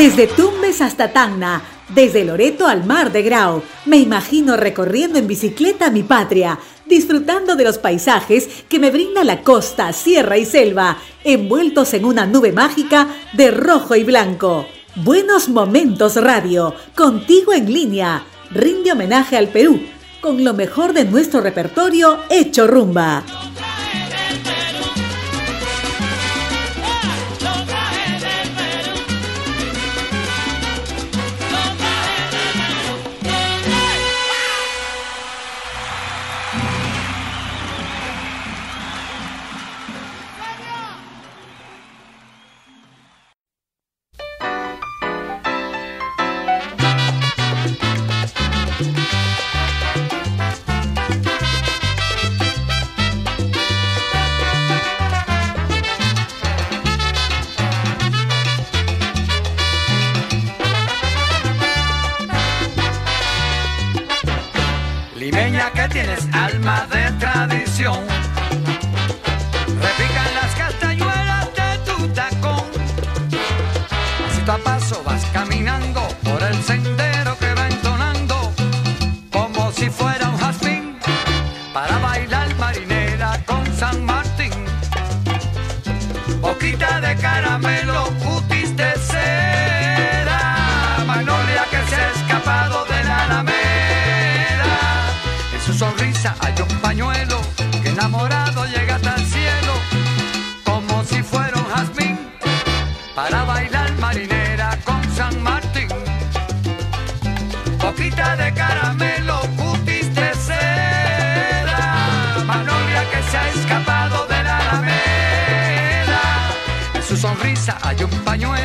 Desde Tumbes hasta Tacna, desde Loreto al Mar de Grau, me imagino recorriendo en bicicleta mi patria, disfrutando de los paisajes que me brinda la costa, sierra y selva, envueltos en una nube mágica de rojo y blanco. Buenos Momentos Radio, contigo en línea, rinde homenaje al Perú, con lo mejor de nuestro repertorio hecho rumba. Niña que tienes alma de tradición. Repican las castañuelas de tu tacón. Pasito a paso vas caminando por el centro sonrisa hay un pañuelo que enamorado llega hasta el cielo, como si fuera un jazmín para bailar marinera con San Martín. Boquita de caramelo, cutis de seda, Manolia que se ha escapado de la alameda. En su sonrisa hay un pañuelo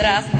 Здравствуйте.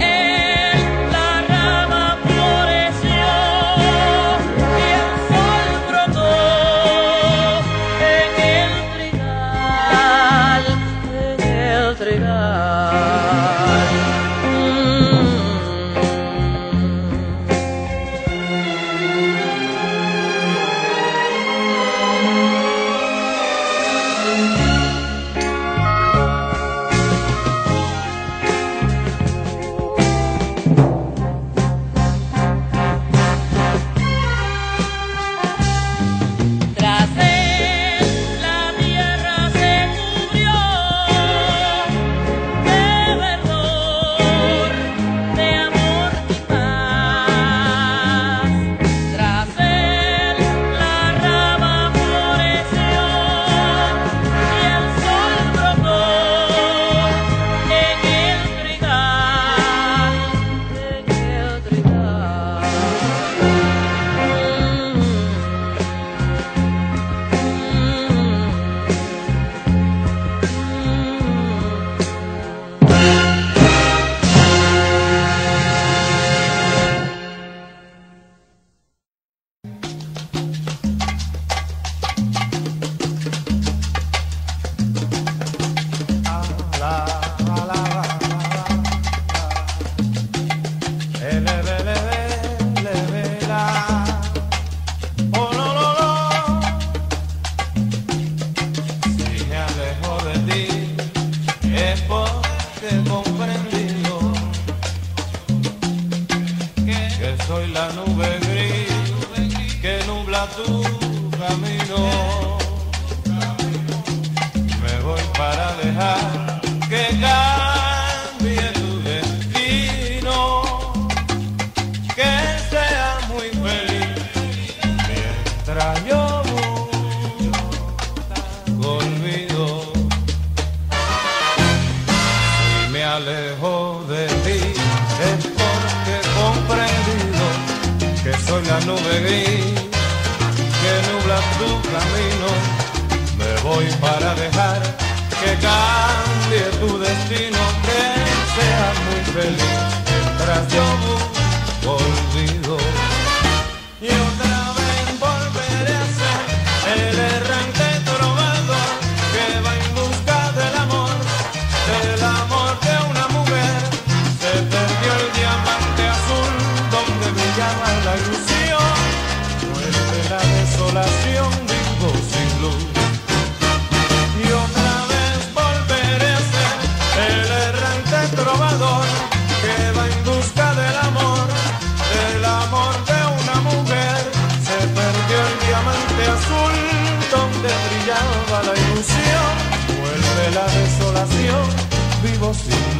Esa nube volveré con la tormenta que algún allí tú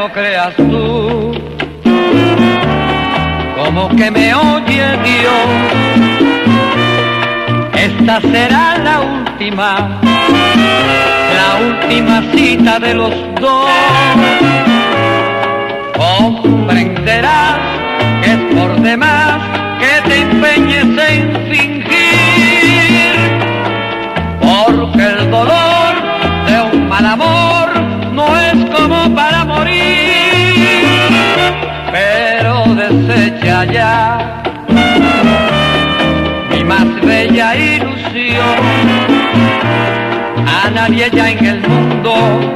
no creas tú, como que me oye Dios, esta será la última, la última cita de los dos. Comprenderás que es por demás desecha ya mi más bella ilusión. A nadie ya en el mundo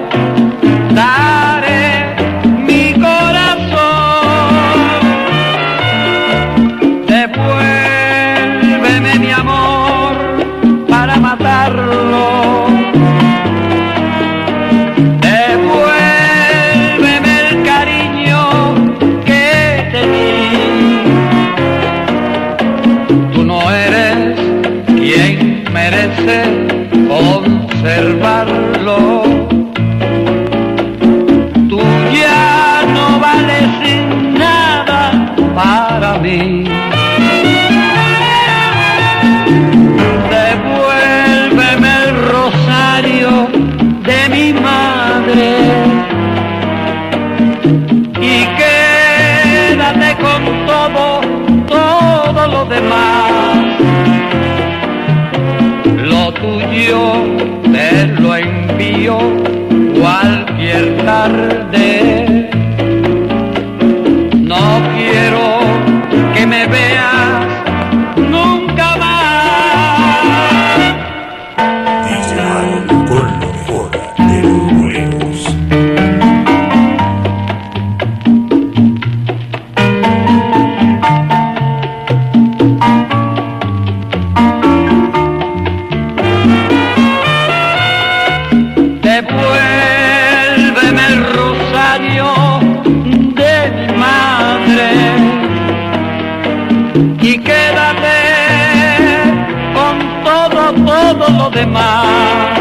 lo demás.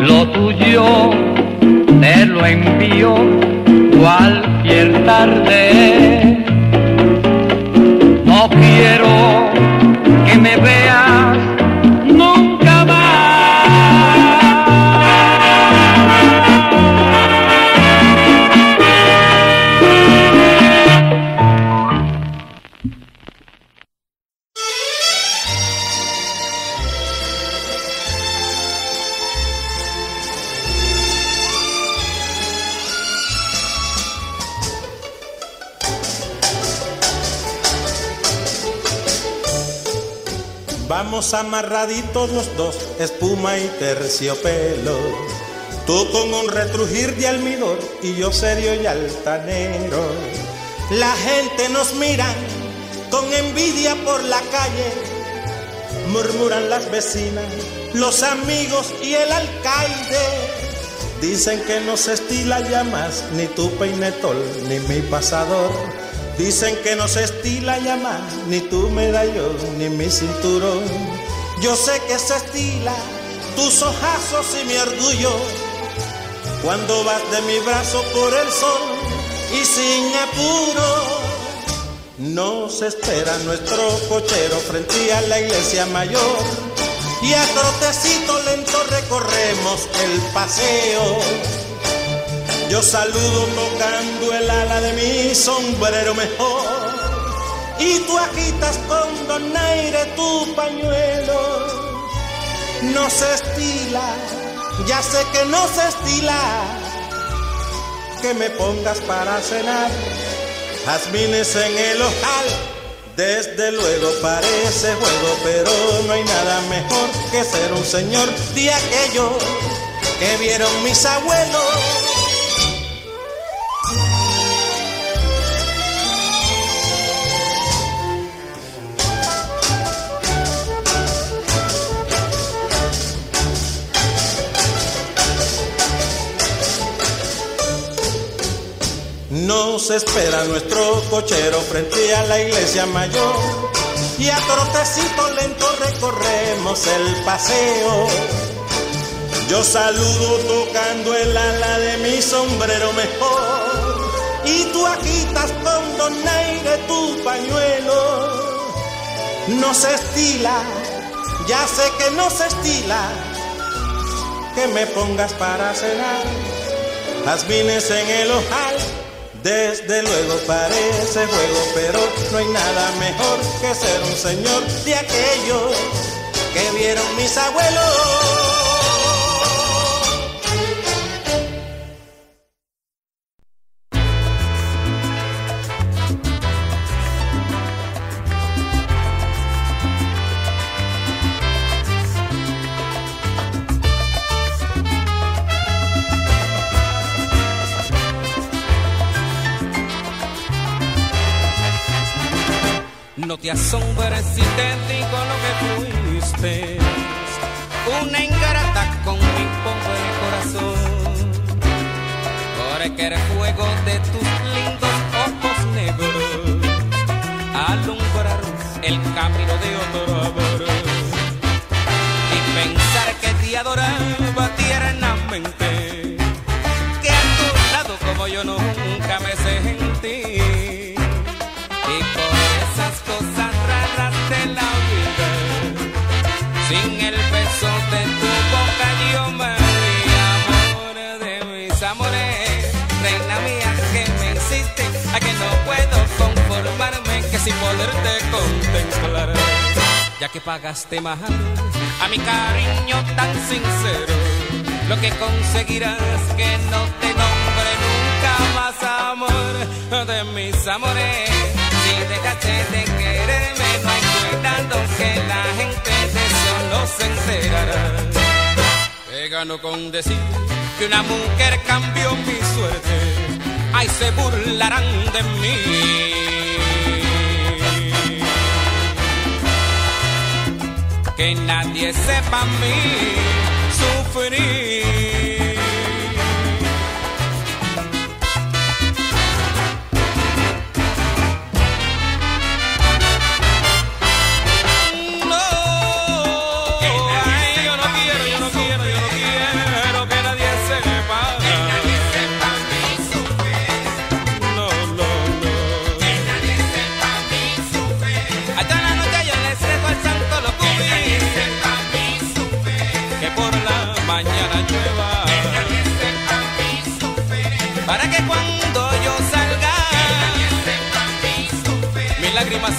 Lo tuyo te lo envío cualquier tarde. No quiero amarraditos los dos, espuma y terciopelo. Tú con un retrujir de almidón y yo serio y altanero. La gente nos mira con envidia por la calle. Murmuran las vecinas, los amigos y el alcaide. Dicen que no se estila ya más ni tu peinetol ni mi pasador. Dicen que no se estila ya más ni tu medallón ni mi cinturón. Yo sé que se estila tus ojazos y mi orgullo cuando vas de mi brazo por el sol y sin apuro. Nos espera nuestro cochero frente a la iglesia mayor y a trotecito lento recorremos el paseo. Yo saludo tocando el ala de mi sombrero mejor y tú agitas con donaire tu pañuelo. No se estila, ya sé que no se estila, que me pongas para cenar, jazmines en el ojal, desde luego parece juego, pero no hay nada mejor que ser un señor de aquello que vieron mis abuelos. Nos espera nuestro cochero frente a la iglesia mayor y a trotecito lento recorremos el paseo. Yo saludo tocando el ala de mi sombrero mejor y tú agitas con donaire tu pañuelo. No se estila, ya sé que no se estila, que me pongas para cenar, jazmines en el ojal desde luego parece juego, pero no hay nada mejor que ser un señor de aquellos que vieron mis abuelos. Te asombres si te digo lo que fuiste, una ingrata con mi pobre corazón, porque el fuego de tus que pagaste mal a mi cariño tan sincero, lo que conseguirás que no te nombre nunca más amor de mis amores. Si dejaste de quererme, no hay cuidado que la gente de eso no se enterará. Te gano con decir que una mujer cambió mi suerte, ay se burlarán de mí. Que nadie sepa mí sufrir.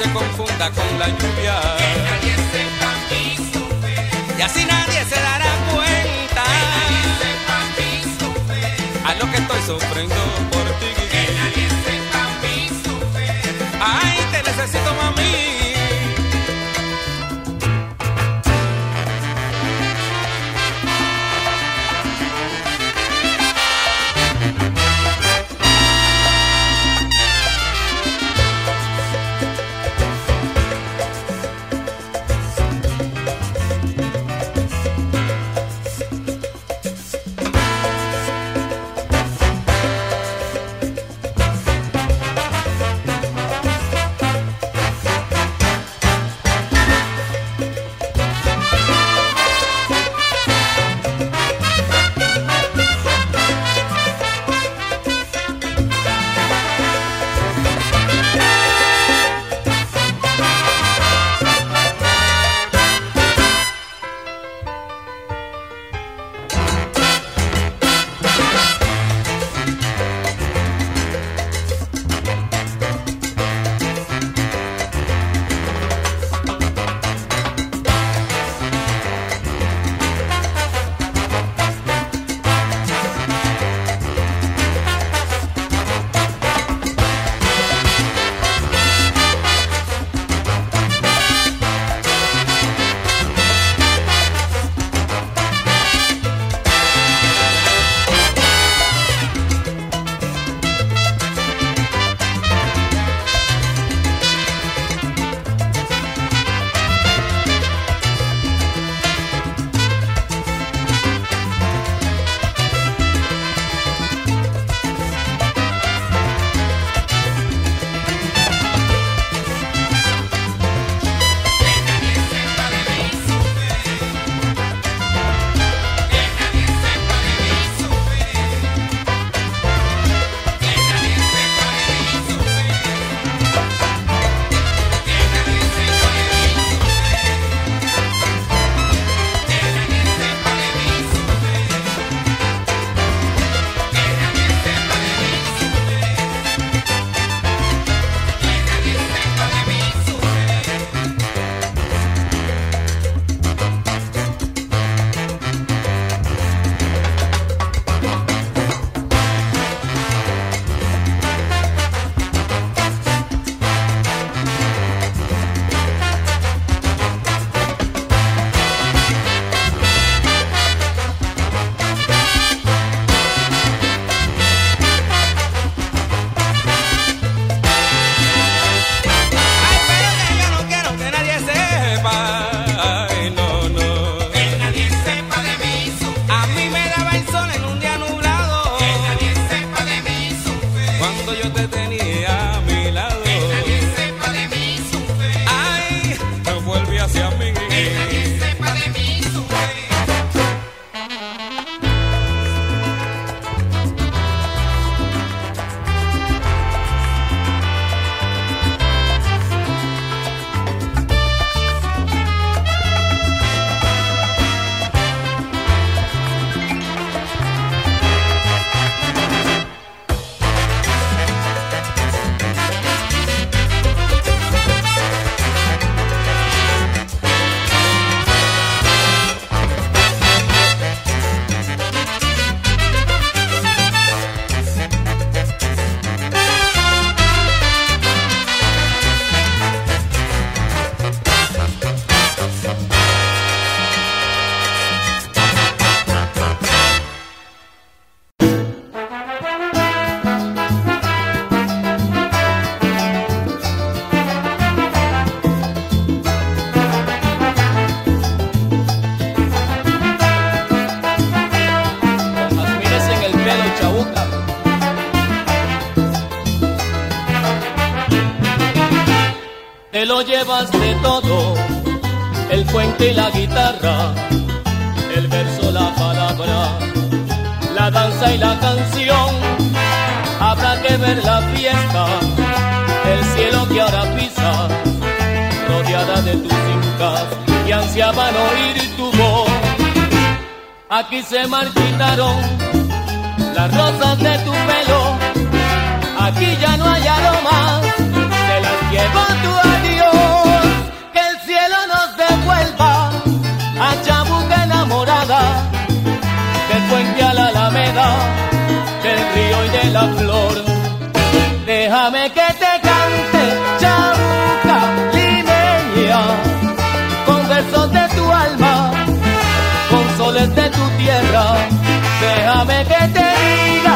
Se confunda con la lluvia. Que nadie sepa mi sufrir. Y así nadie se dará cuenta. Que nadie sepa mi sufrir. A lo que estoy sufriendo por ti. Que nadie sepa mi sufrir. Ay, te necesito, mami. Lo llevaste todo, el cuento y la guitarra, el verso, la palabra, la danza y la canción. Habrá que ver la fiesta, el cielo que ahora pisa, rodeada de tus incas que ansiaban oír tu voz. Aquí se marchitaron las rosas de tu pelo, aquí ya no hay aromas, te las llevo tu adiós, del río y de la flor. Déjame que te cante, Chabuca limeña, con versos de tu alma, con soles de tu tierra. Déjame que te diga,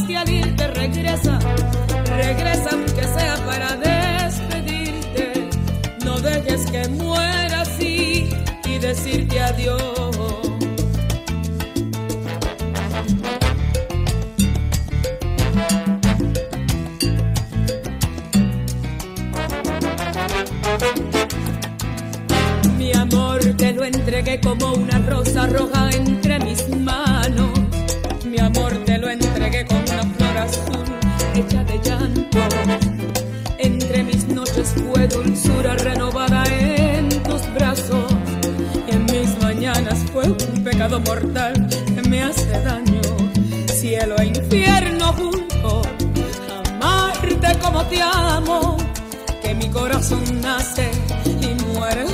regresa aunque sea para despedirte. No dejes que muera así y decirte adiós. Mi amor te lo entregué como una rosa roja en pecado mortal me hace daño. Cielo e infierno junto, amarte como te amo, que mi corazón nace y muere